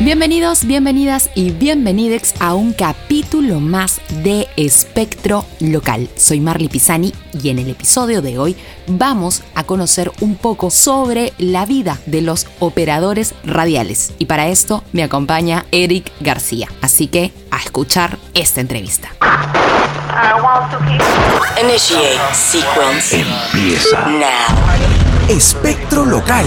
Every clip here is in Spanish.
Bienvenidos, bienvenidas y bienvenidex a un capítulo más de Espectro Local. Soy Marley Pisani y en el episodio de hoy vamos a conocer un poco sobre la vida de los operadores radiales. Y para esto me acompaña Eric García. Así que a escuchar esta entrevista. Initiate sequence Empieza now. Espectro Local.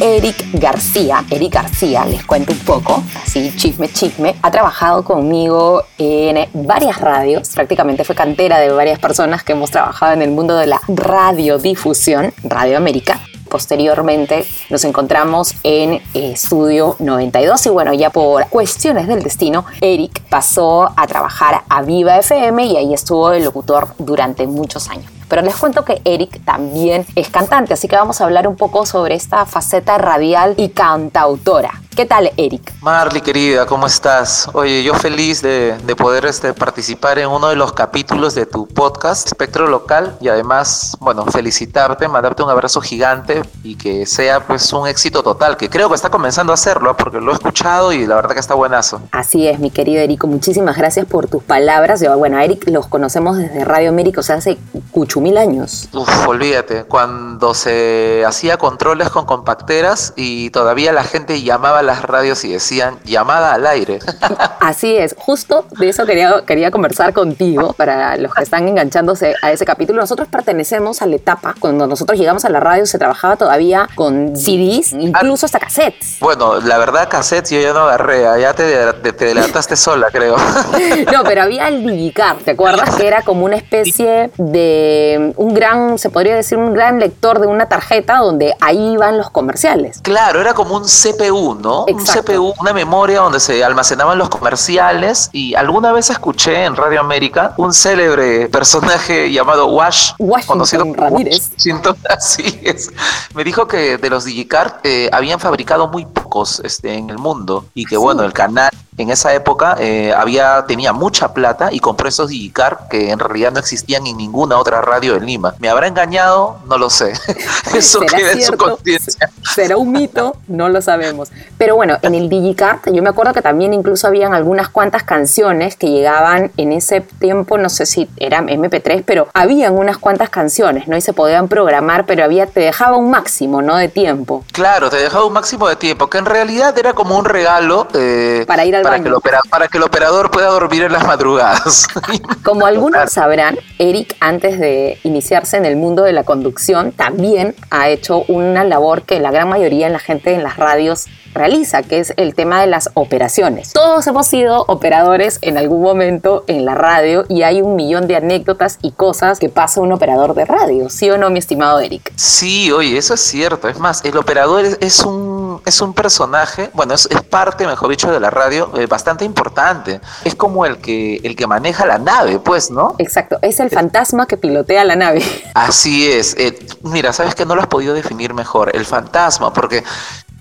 Eric García. Eric García, les cuento un poco, así chisme, chisme. Ha trabajado conmigo en varias radios, prácticamente fue cantera de varias personas que hemos trabajado en el mundo de la radiodifusión, Radio América. Posteriormente nos encontramos en Estudio 92 y bueno, ya por cuestiones del destino, Eric pasó a trabajar a Viva FM y ahí estuvo el locutor durante muchos años. Pero les cuento que Eric también es cantante, así que vamos a hablar un poco sobre esta faceta radial y cantautora. ¿Qué tal, Eric? Marley, querida, ¿cómo estás? Oye, yo feliz de, de poder este, participar en uno de los capítulos de tu podcast, Espectro Local, y además, bueno, felicitarte, mandarte un abrazo gigante y que sea pues un éxito total, que creo que está comenzando a hacerlo, ¿eh? porque lo he escuchado y la verdad que está buenazo. Así es, mi querido Eric, muchísimas gracias por tus palabras. Yo, bueno, a Eric los conocemos desde Radio América, o sea, hace cucho mil años. Uf, olvídate, cuando se hacía controles con compacteras y todavía la gente llamaba a las radios y decían llamada al aire. Así es, justo de eso quería, quería conversar contigo para los que están enganchándose a ese capítulo. Nosotros pertenecemos a la etapa cuando nosotros llegamos a la radio se trabajaba todavía con CDs, incluso hasta cassettes. Bueno, la verdad, cassettes yo ya no agarré, ya te, te, sola, creo. No, pero había el Digicar, ¿te acuerdas? Que era como una especie de un gran, se podría decir, un gran lector de una tarjeta donde ahí iban los comerciales. Claro, era como un CPU, ¿no? Exacto. Un CPU, una memoria donde se almacenaban los comerciales y alguna vez escuché en Radio América un célebre personaje llamado Wash, Washington conocido como Ramírez. Washington, así es. Me dijo que de los Digicard eh, habían fabricado muy pocos este, en el mundo y que bueno, el canal en esa época eh, había tenía mucha plata y compró esos Digicard que en realidad no existían en ninguna otra radio en Lima. ¿Me habrá engañado? No lo sé. Eso ¿Será queda en su conciencia. ¿Será un mito? No lo sabemos. Pero bueno, en el Digicard, yo me acuerdo que también incluso habían algunas cuantas canciones que llegaban en ese tiempo, no sé si eran MP3, pero habían unas cuantas canciones, ¿no? Y se podían programar, pero había, te dejaba un máximo, ¿no? De tiempo. Claro, te dejaba un máximo de tiempo, que en realidad era como un regalo eh, Para ir al para baño. Que el opera- para que el operador pueda dormir en las madrugadas. Como algunos sabrán, Eric, antes de iniciarse en el mundo de la conducción, también ha hecho una labor que la gran mayoría de la gente en las radios realiza, que es el tema de las operaciones. Todos hemos sido operadores en algún momento en la radio y hay un millón de anécdotas y cosas que pasa un operador de radio, ¿sí o no, mi estimado Eric? Sí, oye, eso es cierto. Es más, el operador es, es un, es un personaje, bueno, es, es parte, mejor dicho, de la radio eh, bastante importante. Es como el que, el que maneja la nave, pues, ¿no? Exacto, es el fantasma que pilotea la nave. Así es. Eh, mira, sabes que no lo has podido definir mejor, el fantasma, porque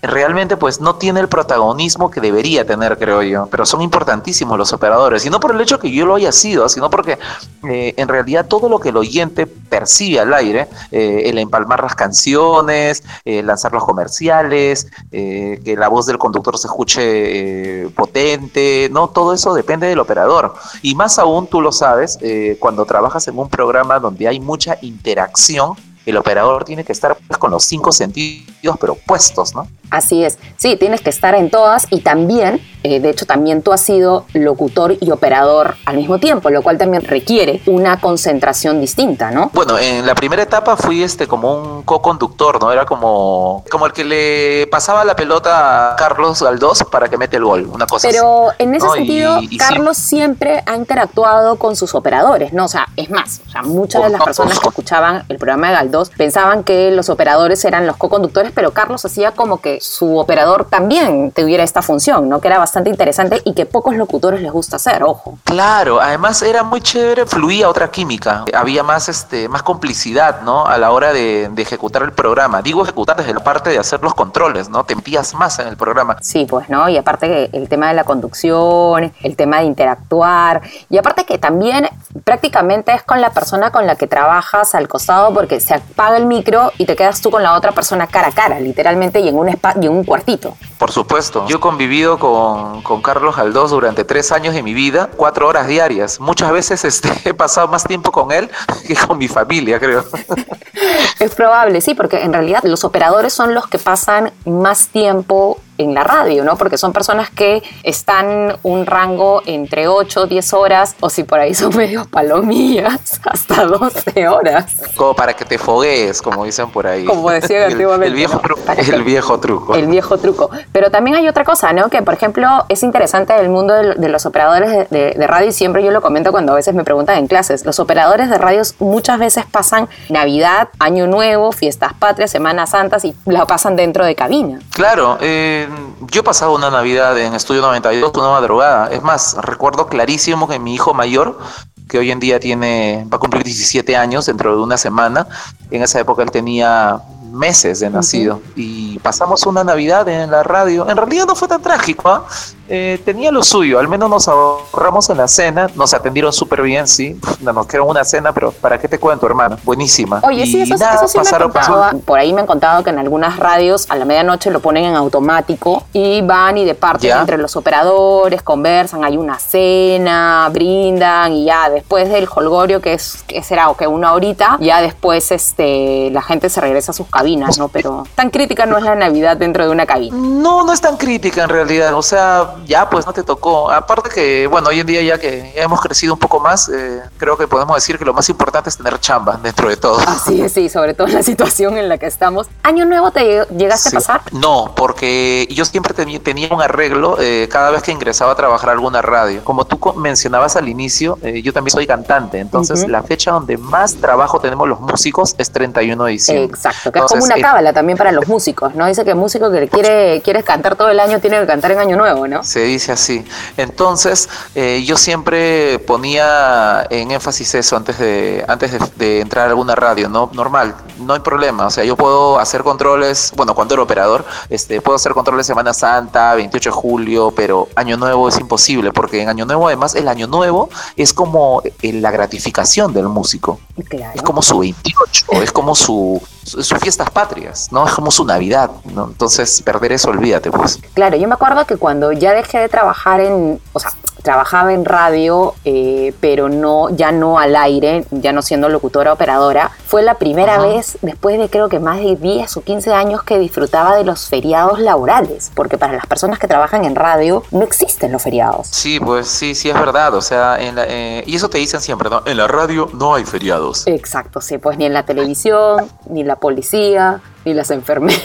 realmente pues no tiene el protagonismo que debería tener, creo yo, pero son importantísimos los operadores, y no por el hecho que yo lo haya sido, sino porque eh, en realidad todo lo que el oyente percibe al aire, eh, el empalmar las canciones, eh, lanzar los comerciales, eh, que la voz del conductor se escuche potente, no, todo eso depende del operador, y más aún tú lo sabes, cuando trabajas en un programa donde hay mucha interacción, el operador tiene que estar pues, con los cinco sentidos, pero puestos, ¿no? Así es. Sí, tienes que estar en todas y también, eh, de hecho, también tú has sido locutor y operador al mismo tiempo, lo cual también requiere una concentración distinta, ¿no? Bueno, en la primera etapa fui este como un co-conductor, ¿no? Era como, como el que le pasaba la pelota a Carlos Galdós para que mete el gol, una cosa así. Pero en ese No, sentido, y. Carlos siempre ha interactuado con sus operadores, ¿no? O sea, es más, o sea, muchas de las personas que escuchaban el programa de Galdós pensaban que los operadores eran los co-conductores, pero Carlos hacía como que su operador también tuviera esta función, ¿no? Que era bastante interesante y que pocos locutores les gusta hacer, ojo. Claro, además era muy chévere, fluía otra química, había más, este, más complicidad, ¿no? A la hora de, de ejecutar el programa. Digo ejecutar desde la parte de hacer los controles, ¿no? Te metías más en el programa. Sí, pues, ¿no? Y aparte el tema de la conducción, el tema de interactuar, y aparte que también prácticamente es con la persona con la que trabajas al costado porque se apaga el micro y te quedas tú con la otra persona cara a cara, literalmente, y en un, y en un cuartito. Por supuesto. Yo he convivido con, con Carlos Aldós durante tres años de mi vida, cuatro horas diarias. Muchas veces este, he pasado más tiempo con él que con mi familia, creo. Es probable, sí, porque en realidad los operadores son los que pasan más tiempo en la radio, ¿no? Porque son personas que están un rango entre 8, 10 horas, o si por ahí son medio palomillas, hasta 12 horas. Como para que te foguees, como dicen por ahí. Como decían El- antiguamente, El, viejo, truco, el viejo truco. El viejo truco. Pero también hay otra cosa, ¿no? Que, por ejemplo, es interesante el mundo de, de los operadores de, de- de radio y siempre yo lo comento cuando a veces me preguntan en clases. Los operadores de radios muchas veces pasan Navidad, Año Nuevo, Fiestas Patrias, Semanas Santas y la pasan dentro de cabina. Claro, eh, yo he pasado una Navidad en Estudio 92, una madrugada. Es más, recuerdo clarísimo que mi hijo mayor, que hoy en día tiene, va a cumplir 17 años dentro de una semana, en esa época él tenía meses de nacido y pasamos una Navidad en la radio. En realidad no fue tan trágico, ¿ah? Eh, tenía lo suyo, al menos nos ahorramos en la cena, nos atendieron súper bien, sí, nos quedó una cena, pero ¿para qué te cuento, hermano? Buenísima. Oye, sí, Y eso, nada, eso sí pasaron- Por ahí me han contado que en algunas radios a la medianoche lo ponen en automático y van y departen Ya. entre los operadores, conversan, hay una cena, brindan y ya después del holgorio, que es que será o que una horita, ya después este la gente se regresa a sus cabinas, ¿no? Pero tan crítica no es la Navidad dentro de una cabina. No, no es tan crítica en realidad. O sea, ya pues no te tocó. Aparte que, bueno, hoy en día ya que hemos crecido un poco más, eh, creo que podemos decir que lo más importante es tener chamba dentro de todo. Así es, sí, sobre todo en la situación en la que estamos. ¿Año nuevo te llegaste Sí. a pasar? No, porque yo siempre tenía un arreglo eh, cada vez que ingresaba a trabajar a alguna radio. Como tú mencionabas al inicio, eh, yo también soy cantante, entonces la fecha donde más trabajo tenemos los músicos es 31 de diciembre. Exacto, que es como una cábala también para los músicos, ¿no? Dice que el músico que quiere, quiere cantar todo el año tiene que cantar en Año Nuevo, ¿no? Se dice así. Entonces, eh, yo siempre ponía en énfasis eso antes de antes de, de entrar a alguna radio, ¿no? Normal, no hay problema. O sea, yo puedo hacer controles, bueno, cuando era operador, este, puedo hacer controles Semana Santa, 28 de julio, pero Año Nuevo es imposible, porque en Año Nuevo, además, el Año Nuevo es como eh, la gratificación del músico. Claro. Es como su 28, es como su, su, su fiestas patrias, ¿no? Es como su Navidad, ¿no? Entonces, perder eso, olvídate, pues. Claro, yo me acuerdo que cuando ya dejé de trabajar en, o sea, trabajaba en radio, eh, pero no, ya no al aire, ya no siendo locutora operadora, fue la primera Ajá. vez después de creo que más de 10 o 15 años que disfrutaba de los feriados laborales, porque para las personas que trabajan en radio no existen los feriados. Sí, pues sí, sí es verdad. O sea, en la- eh, y eso te dicen siempre, ¿no? En la radio no hay feriados. Exacto, sí, pues ni en la televisión, ni la policía, ni las enfermeras.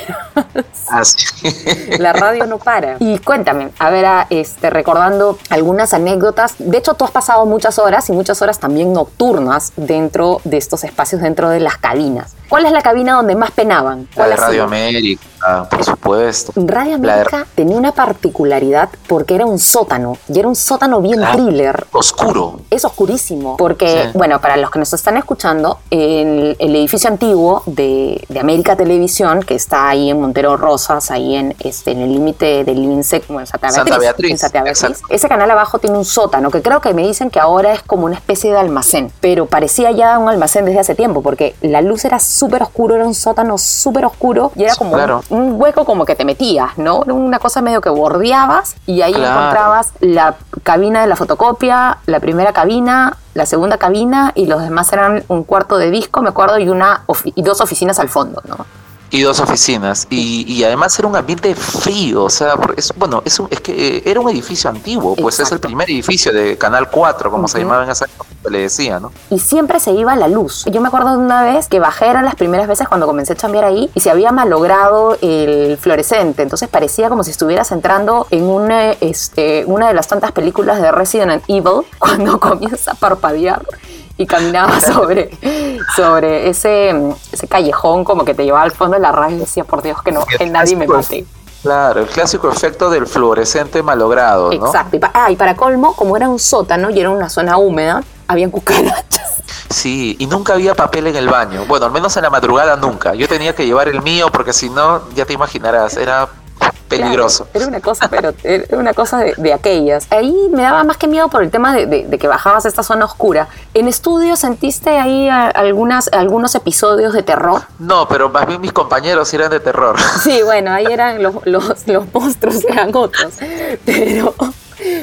Así. La radio no para. Y cuéntame, a ver, a, este, recordando algunas anécdotas. De hecho, tú has pasado muchas horas y muchas horas también nocturnas dentro de estos espacios, dentro de las cabinas. ¿Cuál es la cabina donde más penaban? La ¿Cuál de ha Radio? América, por supuesto. Radio La de- América tenía una particularidad porque era un sótano y era un sótano bien thriller. Oscuro. Es oscurísimo, porque, Sí. bueno, para los que nos están escuchando, el, el edificio antiguo de, de América Televisión, que está ahí en Montero Rosas, ahí en, este, en el límite del INSE, como en Santa Beatriz, Santa Beatriz, en Santa Beatriz. exacto. ese canal abajo tiene un sótano, que creo que me dicen que ahora es como una especie de almacén, pero parecía ya un almacén desde hace tiempo, porque la luz era súper oscuro, era un sótano súper oscuro, y era como claro. un, un hueco como que te metías, ¿no? Era Una cosa medio que bordeabas, y ahí Claro. encontrabas la cabina de la fotocopia, la primera cabina, la segunda cabina y los demás eran un cuarto de disco, me acuerdo, y una y dos oficinas al fondo, ¿no? Y dos oficinas. Y, y además era un ambiente frío. O sea, es, bueno, es, un- es que eh, era un edificio antiguo. Pues es el Exacto. primer edificio de Canal 4, como se Ujú. llamaba en esa época, se le decía, ¿no? Y siempre se iba la luz. Yo me acuerdo de una vez que bajé, eran las primeras veces cuando comencé a chambear ahí, y se había malogrado el fluorescente. Entonces parecía como si estuvieras entrando en una, este, una de las tantas películas de Resident Evil, cuando comienza a parpadear y caminaba sobre, sobre ese, ese callejón como que te llevaba al fondo de la radio y decía, por Dios, que, no, que nadie me mate. Claro, el clásico efecto del fluorescente malogrado, ¿no? Exacto. Y, pa- ah, y para colmo, como era un sótano y era una zona húmeda, habían cucarachas. Sí, y nunca había papel en el baño. Bueno, al menos en la madrugada nunca. Yo tenía que llevar el mío porque si no, ya te imaginarás, era peligroso. Claro, era una cosa, pero era una cosa de, de aquellas. Ahí me daba más que miedo por el tema de, de- de que bajabas a esta zona oscura. ¿En estudio sentiste ahí a- algunas, algunos episodios de terror? No, pero más bien mis compañeros eran de terror. Sí, bueno, ahí eran los, los, los monstruos, eran otros. Pero,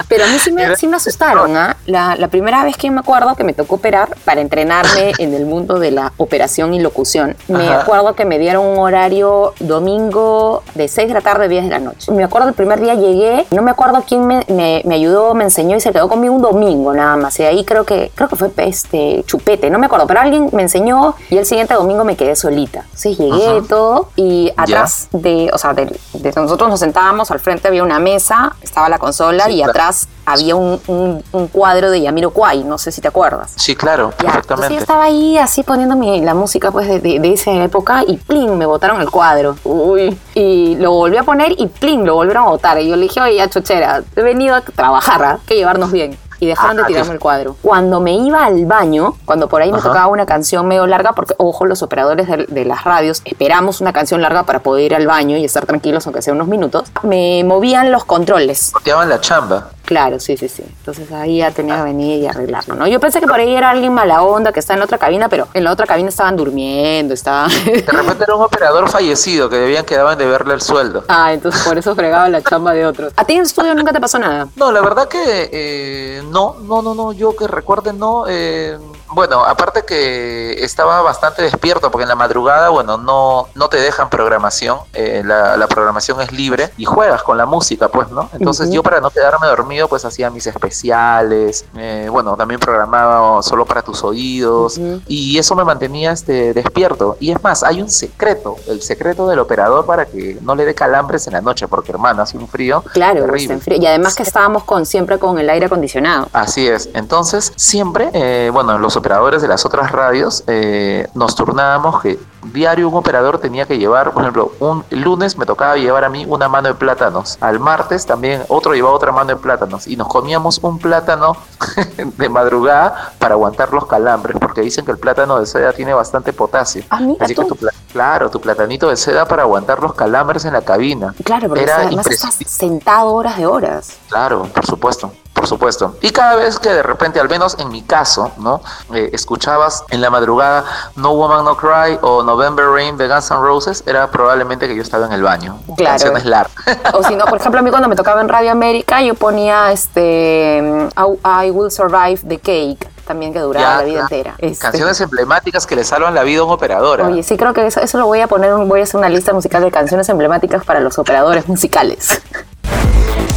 pero a mí sí me, sí me asustaron. ¿ah? La, la primera vez que me acuerdo que me tocó operar para entrenarme en el mundo de la operación y locución, me Ajá. acuerdo que me dieron un horario domingo de 6 de la tarde, 10 de la noche. Me acuerdo el primer día llegué, no me acuerdo quién me, me- me ayudó, me enseñó y se quedó conmigo un domingo nada más. Y ahí creo que, creo que fue este, chupete, no me acuerdo, pero alguien me enseñó y el siguiente domingo me quedé solita. Entonces llegué Ajá. todo y atrás de, o sea, de, de nosotros nos sentábamos, al frente había una mesa, estaba la consola Sí, y claro. Atrás había un, un- un cuadro de Yamiro Kwai, no sé si te acuerdas. Sí, claro, Ya, entonces yo perfectamente. estaba ahí así poniendo mi- la música pues de, de- de esa época y plin, me botaron el cuadro. Uy. Y lo volví a poner y plin, lo volvieron a botar. Y yo le dije, oye, ya chochera, he venido a trabajar, ¿ah? que llevarnos bien. Y dejaron de tirarme el cuadro. Cuando me iba al baño, cuando por ahí me Ajá. tocaba una canción medio larga, porque ojo, los operadores de, de las radios esperamos una canción larga para poder ir al baño y estar tranquilos, aunque sea unos minutos, me movían los controles. Corteaban la chamba. Claro, sí, sí, sí. Entonces ahí ya tenía que venir y arreglarlo, ¿no? Yo pensé que por ahí era alguien mala onda que está en la otra cabina, pero en la otra cabina estaban durmiendo, estaban... De repente era un operador fallecido que debían quedaban de verle el sueldo. ah, entonces por eso fregaba la chamba de otros. ¿A ti en el estudio nunca te pasó nada? No, la verdad que eh, no, no, no, no, yo que recuerde no. eh, bueno, aparte que estaba bastante despierto porque en la madrugada, bueno, no, no te dejan programación, eh, la, la programación es libre y juegas con la música, pues, ¿no? Entonces yo para no quedarme dormido, pues hacía mis especiales, eh, bueno, también programaba solo para tus oídos y eso me mantenía este, despierto. Y es más, hay un secreto, el secreto del operador para que no le dé calambres en la noche, porque hermano, hace un frío. Claro, terrible. frío. Y además que estábamos con, siempre con el aire acondicionado. Así es. Entonces, siempre, eh, bueno, los operadores de las otras radios eh, nos turnábamos que diario un operador tenía que llevar, por ejemplo, un lunes me tocaba llevar a mí una mano de plátanos. Al martes también otro llevaba otra mano de plátanos. Y nos comíamos un plátano de madrugada para aguantar los calambres, porque dicen que el plátano de seda tiene bastante potasio. Ah, mira Así que tu claro, tu platanito de seda para aguantar los calambres en la cabina. Claro, porque Era además estás sentado horas de horas. Claro, por supuesto, por supuesto. Y cada vez que de repente, al menos en mi caso, ¿no? Eh, escuchabas en la madrugada No Woman No Cry o November Rain de Guns N' Roses, era probablemente que yo estaba en el baño. Claro. Canciones largas. O si no, por ejemplo, a mí cuando me tocaba en Radio América, yo ponía este I, I Will Survive the Cake, también que duraba Ya, la vida ya. entera. Este, Canciones emblemáticas que le salvan la vida a un operador. ¿ah? Oye, sí creo que eso, eso lo voy a poner, voy a hacer una lista musical de canciones emblemáticas para los operadores musicales.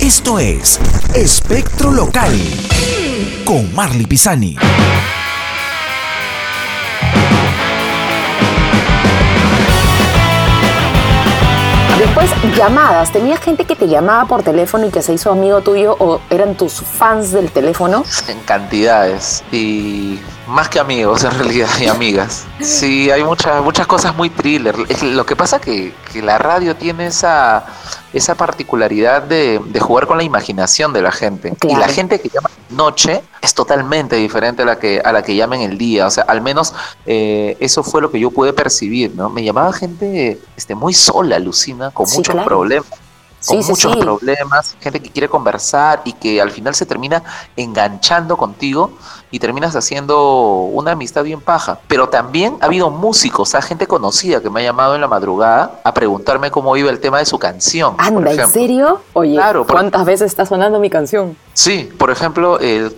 Esto es Espectro Local con Marley Pisani. Después, llamadas. ¿Tenías gente que te llamaba por teléfono y que se hizo amigo tuyo o eran tus fans del teléfono? En cantidades y más que amigos en realidad y amigas. Sí, hay muchas muchas cosas muy thriller. Lo que pasa que, que la radio tiene esa esa particularidad de, de jugar con la imaginación de la gente. Y la gente que llama noche es totalmente diferente a la que a la que llama en el día. O sea, al menos eh, eso fue lo que yo pude percibir, ¿no? Me llamaba gente este, muy sola, alucina, con Sí, muchos claro. problemas con Sí, sí, muchos sí. problemas, gente que quiere conversar y que al final se termina enganchando contigo y terminas haciendo una amistad bien paja. Pero también ha habido músicos, o sea, gente conocida que me ha llamado en la madrugada a preguntarme cómo iba el tema de su canción. Anda, ¿en serio? Oye, Claro, por- ¿cuántas veces está sonando mi canción? Sí, por ejemplo, eh,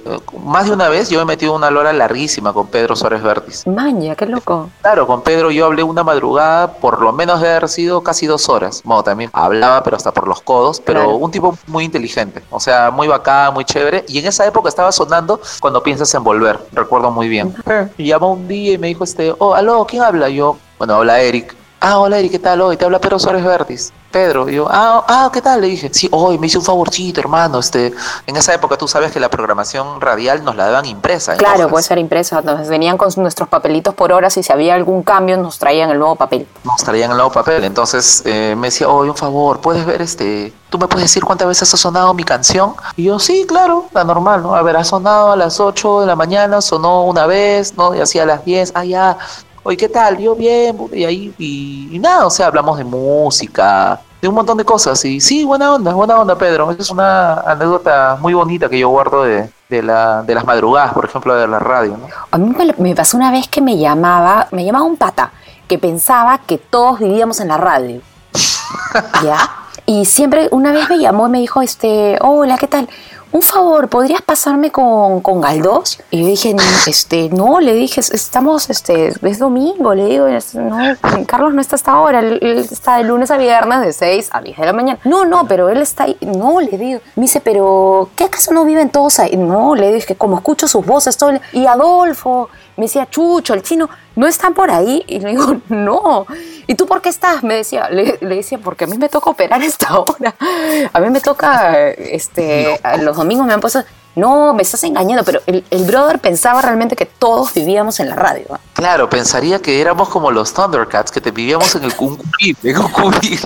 más de una vez yo me he metido una lora larguísima con Pedro Suárez Vértiz. Maña, qué loco. Claro, con Pedro yo hablé una madrugada, por lo menos de haber sido casi dos horas. Bueno, también hablaba, pero hasta por los codos, pero Claro. un tipo muy inteligente, o sea, muy bacán, muy chévere. Y en esa época estaba sonando cuando piensas en volver, recuerdo muy bien. Y llamó un día y me dijo, este, oh, aló, ¿quién habla? Yo, bueno, habla Eric. Ah, hola Eric, ¿qué tal? Hoy te habla Pedro Suárez Vértiz. Pedro. Y yo, ah, ah, ¿qué tal? Le dije, sí, hoy me hice un favorcito, hermano. Este, en esa época tú sabes que la programación radial nos la daban impresa. en Claro, puede ser impresa. Entonces venían con nuestros papelitos por horas y si había algún cambio nos traían el nuevo papel. Nos traían el nuevo papel. Entonces eh, me decía, oye, un favor, ¿puedes ver este? ¿Tú me puedes decir cuántas veces ha sonado mi canción? Y yo, sí, claro, la normal, ¿no? A ver, ha sonado a las 8 de la mañana, sonó una vez, ¿no? Y así a las 10, ah, ya. Oye, ¿qué tal? Yo bien, y ahí, y, nada, o sea, hablamos de música, de un montón de cosas. Y sí, buena onda, buena onda, Pedro. Es una anécdota muy bonita que yo guardo de, de, la, de las madrugadas, por ejemplo, de la radio, ¿no? A mí me, me pasó una vez que me llamaba, me llamaba un pata que pensaba que todos vivíamos en la radio. ¿Ya? Y siempre, una vez me llamó y me dijo, este, hola, ¿qué tal? Un favor, ¿podrías pasarme con, con Galdós? Y yo dije, este, no, le dije, estamos, este, es domingo, le digo, no, Carlos no está hasta ahora, él, está de lunes a viernes de 6 a 10 de la mañana. No, no, pero él está ahí, no, le digo. Me dice, pero, ¿qué acaso no viven todos ahí? No, le dije, como escucho sus voces todo Y Adolfo, me decía, Chucho, el chino, ¿no están por ahí? Y le digo, no. ¿Y tú por qué estás? Me decía, le, le decía, porque a mí me toca operar a esta hora. A mí me toca, este, los domingos me han puesto, no, me estás engañando, pero el, el brother pensaba realmente que todos vivíamos en la radio. Claro, pensaría que éramos como los Thundercats, que te vivíamos en el un cubil, en un cubil.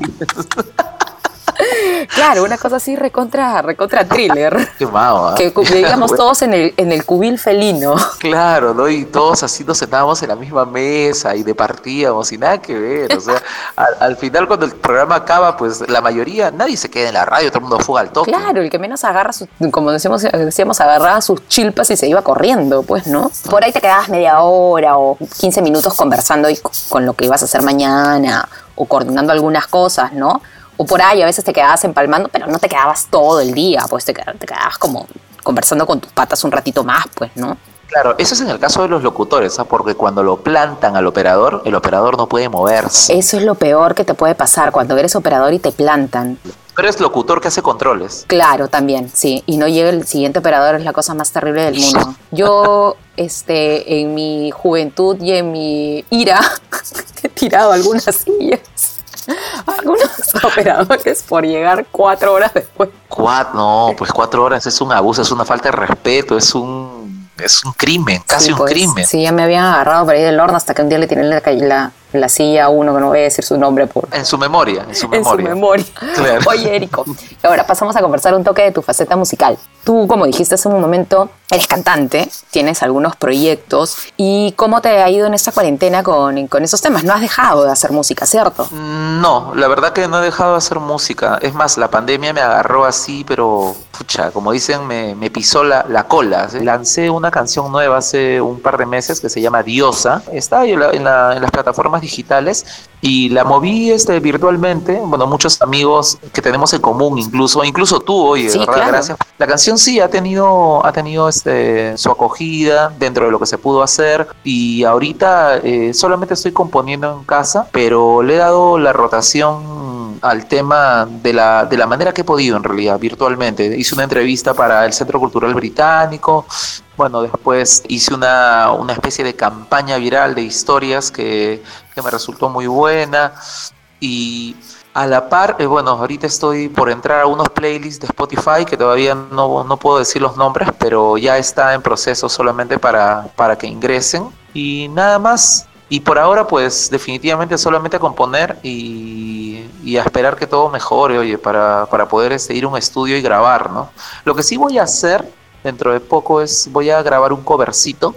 Claro, una cosa así recontra, recontra thriller. Qué mao, ¿ah? Que vivíamos todos en el, en el cubil felino. Claro, ¿no? Y todos así nos sentábamos en la misma mesa y departíamos y nada que ver. O sea, al, al final cuando el programa acaba, pues la mayoría, nadie se queda en la radio, todo el mundo fuga al toque. Claro, el que menos agarra, su- como decíamos, decíamos, agarraba sus chilpas y se iba corriendo, pues, ¿no? Por ahí te quedabas media hora o 15 minutos conversando y con lo que ibas a hacer mañana o coordinando algunas cosas, ¿no? O por ahí a veces te quedabas empalmando, pero no te quedabas todo el día, pues te, te quedabas como conversando con tus patas un ratito más, pues, ¿no? Claro, eso es en el caso de los locutores, ¿ah? porque cuando lo plantan al operador, el operador no puede moverse. Eso es lo peor que te puede pasar cuando eres operador y te plantan. Pero es locutor que hace controles. Claro, también, sí. Y no llega el siguiente operador, es la cosa más terrible del mundo. Yo, este, en mi juventud y en mi ira, he tirado algunas sillas. Algunos operadores por llegar cuatro horas después. Cuatro, no, pues cuatro horas es un abuso, es una falta de respeto, es un, es un crimen, casi Sí, un pues, crimen. Sí, ya me habían agarrado por ahí del horno hasta que un día le tiré la, la, la silla uno que no voy a decir su nombre por, En su memoria, en su en su memoria. memoria. Claro. Oye, Érico, ahora pasamos a conversar un toque de tu faceta musical. Tú, como dijiste hace un momento, eres cantante, tienes algunos proyectos. ¿Y cómo te ha ido en esta cuarentena con, con esos temas? No has dejado de hacer música, ¿cierto? No, la verdad que no he dejado de hacer música. Es más, la pandemia me agarró así, pero, pucha, como dicen, me, me pisó la, la cola. Lancé una canción nueva hace un par de meses que se llama Diosa. Está en, la- en la- en las plataformas digitales y la moví este, virtualmente. Bueno, muchos amigos que tenemos en común, incluso, incluso tú, oye, Sí, de verdad, claro. gracias. La canción sí ha tenido, ha tenido este, su acogida dentro de lo que se pudo hacer y ahorita eh, solamente estoy componiendo en casa, pero le he dado la rotación al tema de la, de la manera que he podido en realidad, virtualmente. Hice una entrevista para el Centro Cultural Británico, bueno, después hice una, una especie de campaña viral de historias que, que me resultó muy buena y a la par, eh, bueno, ahorita estoy por entrar a unos playlists de Spotify que todavía no, no puedo decir los nombres, pero ya está en proceso solamente para, para que ingresen. Y nada más. Y por ahora, pues definitivamente solamente a componer y, y a esperar que todo mejore, oye, para, para poder este, ir a un estudio y grabar, ¿no? Lo que sí voy a hacer dentro de poco es, voy a grabar un covercito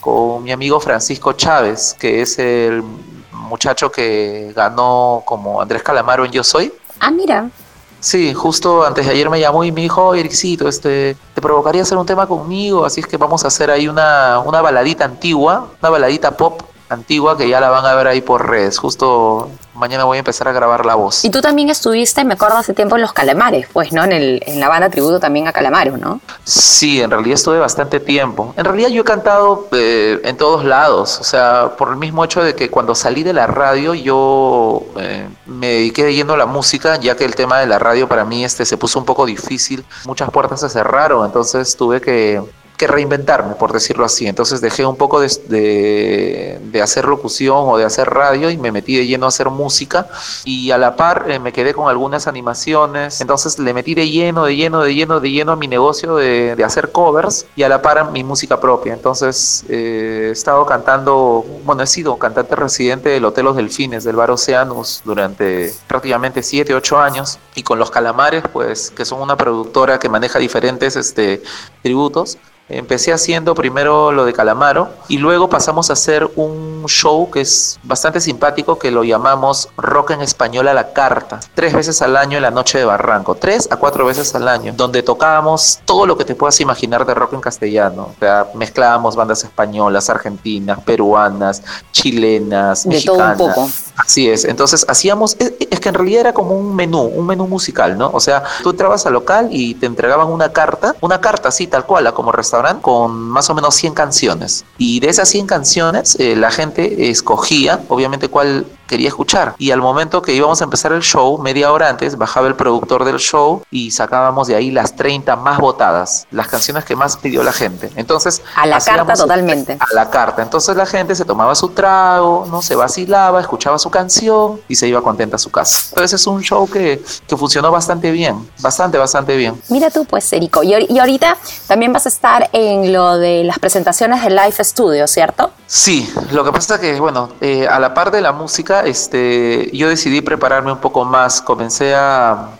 con mi amigo Francisco Chávez, que es el muchacho que ganó como Andrés Calamaro en Yo Soy. Ah, mira. Sí, justo antes de ayer me llamó y me dijo, "Oye, Ericito, este, te provocaría hacer un tema conmigo, así es que vamos a hacer ahí una, una baladita antigua, una baladita pop antigua que ya la van a ver ahí por redes. Justo mañana voy a empezar a grabar la voz. Y tú también estuviste, me acuerdo hace tiempo, en Los Calamares, pues, ¿no? En, el, en la banda tributo también a Calamaro, ¿no? Sí, en realidad estuve bastante tiempo. En realidad yo he cantado eh, en todos lados, o sea, por el mismo hecho de que cuando salí de la radio yo eh, me dediqué de lleno a la música, ya que el tema de la radio para mí este se puso un poco difícil, muchas puertas se cerraron, entonces tuve que que reinventarme, por decirlo así. Entonces dejé un poco de, de, de, hacer locución o de hacer radio y me metí de lleno a hacer música y a la par eh, me quedé con algunas animaciones. Entonces le metí de lleno, de lleno, de lleno, de lleno a mi negocio de, de hacer covers y a la par a mi música propia. Entonces eh, he estado cantando, bueno, he sido cantante residente del Hotel Los Delfines del Bar Oceanus durante prácticamente 7, 8 años y con Los Calamares, pues que son una productora que maneja diferentes este, tributos Empecé haciendo primero lo de Calamaro y luego pasamos a hacer un show que es bastante simpático que lo llamamos Rock en Español a la Carta. Tres veces al año en la noche de Barranco. Tres a cuatro veces al año. Donde tocábamos todo lo que te puedas imaginar de rock en castellano. O sea, mezclábamos bandas españolas, argentinas, peruanas, chilenas, de mexicanas. todo un poco. Así es. Entonces hacíamos, es, es, que en realidad era como un menú, un menú musical, ¿no? O sea, tú entrabas al local y te entregaban una carta, una carta así tal cual, como restaurante con más o menos 100 canciones. Y de esas 100 canciones, eh, la gente escogía, obviamente, cuál quería escuchar. Y al momento que íbamos a empezar el show, media hora antes, bajaba el productor del show y sacábamos de ahí las 30 más votadas, las canciones que más pidió la gente. Entonces, a la carta totalmente. A la carta. Entonces la gente se tomaba su trago, no se vacilaba, escuchaba su canción y se iba contenta a su casa. Entonces es un show que, que funcionó bastante bien, bastante, bastante bien. Mira tú, pues, Erico. Y, y ahorita también vas a estar en lo de las presentaciones de Live Studio, ¿cierto? Sí, lo que pasa es que, bueno, eh, a la par de la música, este, yo decidí prepararme un poco más. Comencé a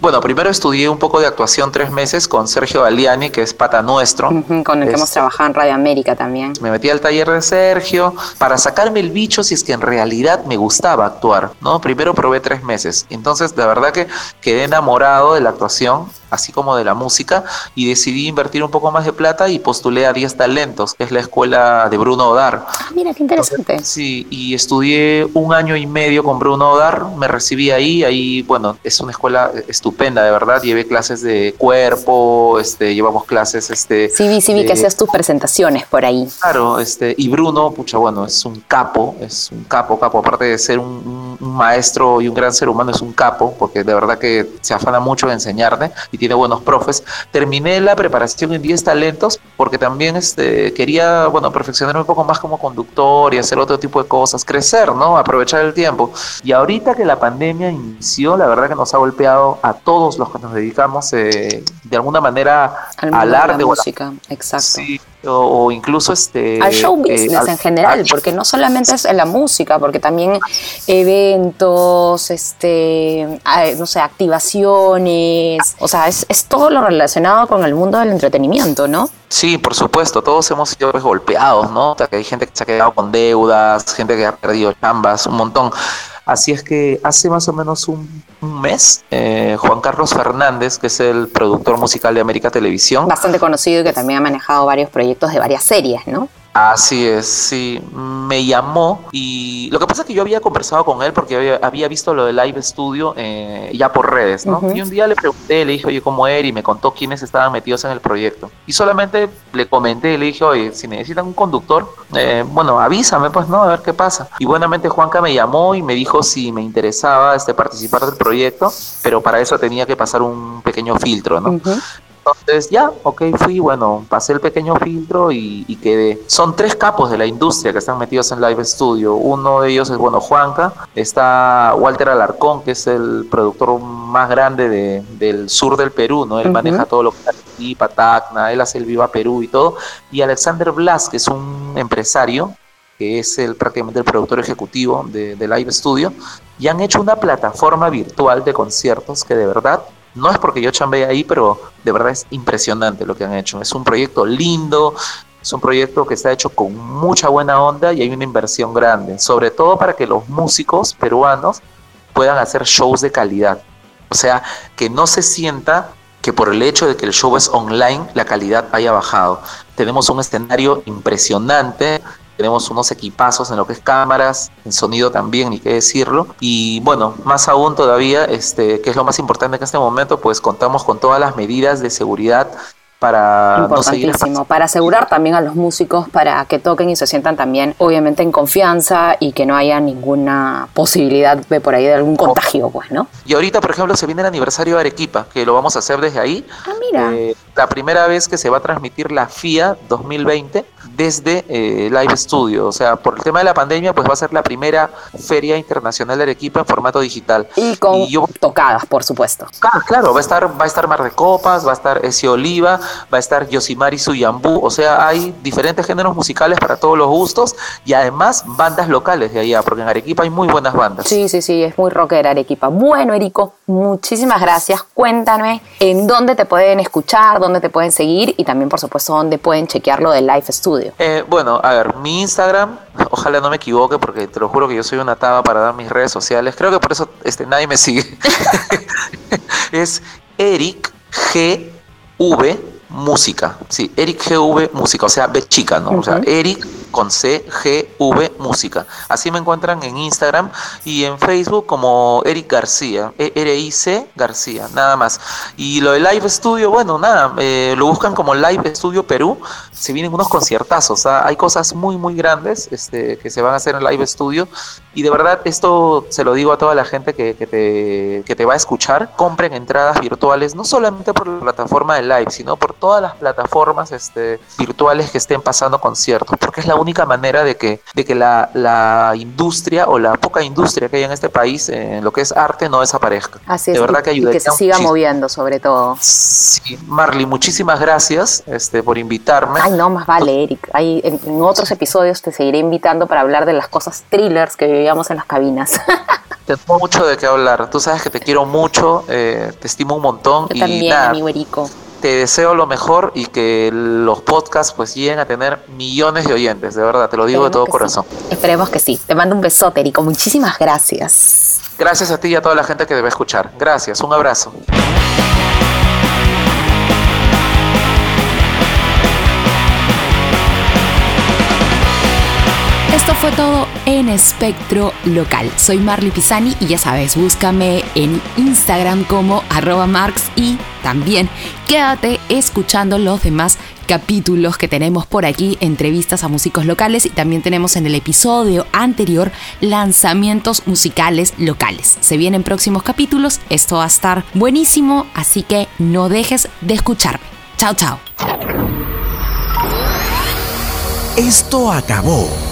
bueno, primero estudié un poco de actuación tres meses con Sergio Galiani, que es pata nuestro. Uh -huh, con el que hemos trabajado en Radio América también. Me metí al taller de Sergio para sacarme el bicho si es que en realidad me gustaba actuar, ¿no? Primero probé tres meses. Entonces, de verdad que quedé enamorado de la actuación, así como de la música, y decidí invertir un poco más de plata y postulé a 10 Talentos, que es la escuela de Bruno Odar. Ah, mira, qué interesante. Sí, y estudié un año y medio con Bruno Odar, me recibí ahí, ahí, bueno, es una escuela estupenda, de verdad, llevé clases de cuerpo, este, llevamos clases, este... Sí, vi, sí vi que hacías tus presentaciones por ahí. Claro, este, y Bruno, pucha, bueno, es un capo, es un capo, capo, aparte de ser un, un- un maestro y un gran ser humano, es un capo, porque de verdad que se afana mucho de enseñarte y tiene buenos profes. Terminé la preparación en 10 talentos porque también este, quería, bueno, perfeccionarme un poco más como conductor y hacer otro tipo de cosas, crecer, ¿no? Aprovechar el tiempo. Y ahorita que la pandemia inició, la verdad que nos ha golpeado a todos los que nos dedicamos eh, de alguna manera Al de la arte o la música, exacto. Sí, o, o incluso este al show eh, business al- en general, al- porque no solamente es en la música, porque también eventos, este, no sé, activaciones, o sea, es, es todo lo relacionado con el mundo del entretenimiento, ¿no? Sí, por supuesto, todos hemos sido pues, golpeados, ¿no? O sea, que hay gente que se ha quedado con deudas, gente que ha perdido chambas, un montón. Así es que hace más o menos un, un mes, eh, Juan Carlos Fernández, que es el productor musical de América Televisión, Bastante conocido y que también ha manejado varios proyectos de varias series, ¿no? Así es, sí. Me llamó y lo que pasa es que yo había conversado con él porque había, visto lo de Live Studio eh, ya por redes, ¿no? Y un día le pregunté, le dije, oye, ¿cómo era? Y me contó quiénes estaban metidos en el proyecto. Y solamente le comenté, le dije, oye, si necesitan un conductor, eh, bueno, avísame, pues, ¿no? A ver qué pasa. Y buenamente Juanca me llamó y me dijo si me interesaba este, participar del proyecto, pero para eso tenía que pasar un pequeño filtro, ¿no? Entonces ya, ok, fui, bueno, pasé el pequeño filtro y, y quedé. Son tres capos de la industria que están metidos en Live Studio. Uno de ellos es, bueno, Juanca. Está Walter Alarcón, que es el productor más grande de- del sur del Perú, ¿no? Él maneja todo lo que es Arequipa, Tacna, él hace el Viva Perú y todo. Y Alexander Blas, que es un empresario, que es el, prácticamente el productor ejecutivo de, de Live Studio, y han hecho una plataforma virtual de conciertos que de verdad, no es porque yo chambee ahí, pero de verdad es impresionante lo que han hecho. Es un proyecto lindo, es un proyecto que está hecho con mucha buena onda y hay una inversión grande, sobre todo para que los músicos peruanos puedan hacer shows de calidad. O sea, que no se sienta que por el hecho de que el show es online, la calidad haya bajado. Tenemos un escenario impresionante, tenemos unos equipazos en lo que es cámaras, en sonido también, ni qué decirlo. Y bueno, más aún todavía, este, que es lo más importante en este momento, pues contamos con todas las medidas de seguridad para no Importantísimo, para asegurar también a los músicos para que toquen y se sientan también, obviamente, en confianza y que no haya ninguna posibilidad de por ahí de algún contagio, pues, ¿no? Y ahorita, por ejemplo, se viene el aniversario de Arequipa, que lo vamos a hacer desde ahí. Ah, mira. Eh, la primera vez que se va a transmitir la FIA 2020 desde eh, Live Studio. O sea, por el tema de la pandemia, pues va a ser la primera feria internacional de Arequipa en formato digital. Y con Y yo- tocadas, por supuesto. Ah, claro, va a estar, va a estar Mar de Copas, va a estar Ese Oliva, va a estar Yosimari Suyambú, o sea, hay diferentes géneros musicales para todos los gustos y además bandas locales de allá, porque en Arequipa hay muy buenas bandas. Sí, sí, sí, es muy rockera Arequipa. Bueno, Erico, muchísimas gracias. Cuéntame en dónde te pueden escuchar, dónde te pueden seguir y también, por supuesto, dónde pueden chequear lo de Live Studio. Eh, bueno, a ver, mi Instagram, ojalá no me equivoque porque te lo juro que yo soy una taba para dar mis redes sociales. Creo que por eso este, nadie me sigue. es Eric GV Música. Sí, Eric GV Música, o sea, B chica, ¿no? O sea. Eric con C GV Música. Así me encuentran en Instagram y en Facebook como Eric García, E R-I-C García, nada más. Y lo de Live Studio, bueno, nada, eh, lo buscan como Live Studio Perú. Se vienen unos conciertazos, ¿ah? hay cosas muy, muy grandes este, que se van a hacer en Live Studio. Y de verdad, esto se lo digo a toda la gente que, que te, que te va a escuchar. Compren entradas virtuales, no solamente por la plataforma de Live, sino por todas las plataformas este, virtuales que estén pasando conciertos, porque es la única manera de que, de que la, la industria o la poca industria que hay en este país eh, en lo que es arte no desaparezca. Así es, de verdad y- que y ayudaría que se siga muchísimo. moviendo, sobre todo. Sí, Marley, muchísimas gracias este, por invitarme. Ay, no, más vale, Eric. Ahí, en, en otros episodios te seguiré invitando para hablar de las cosas thrillers que vivíamos en las cabinas. Tengo mucho de qué hablar. Tú sabes que te quiero mucho, eh, te estimo un montón Yo y también, nada, Erico. te deseo lo mejor y que los podcasts pues lleguen a tener millones de oyentes, de verdad, te lo digo de todo corazón. sí. Esperemos que sí. Te mando un besote, Erico. Muchísimas gracias. Gracias a ti y a toda la gente que debe escuchar. Gracias, un abrazo. Fue todo en Espectro Local. Soy Marley Pisani y ya sabes, búscame en Instagram como arroba marx y también quédate escuchando los demás capítulos que tenemos por aquí, entrevistas a músicos locales y también tenemos en el episodio anterior lanzamientos musicales locales. Se vienen próximos capítulos, esto va a estar buenísimo, así que no dejes de escucharme. Chao, chao. Esto acabó.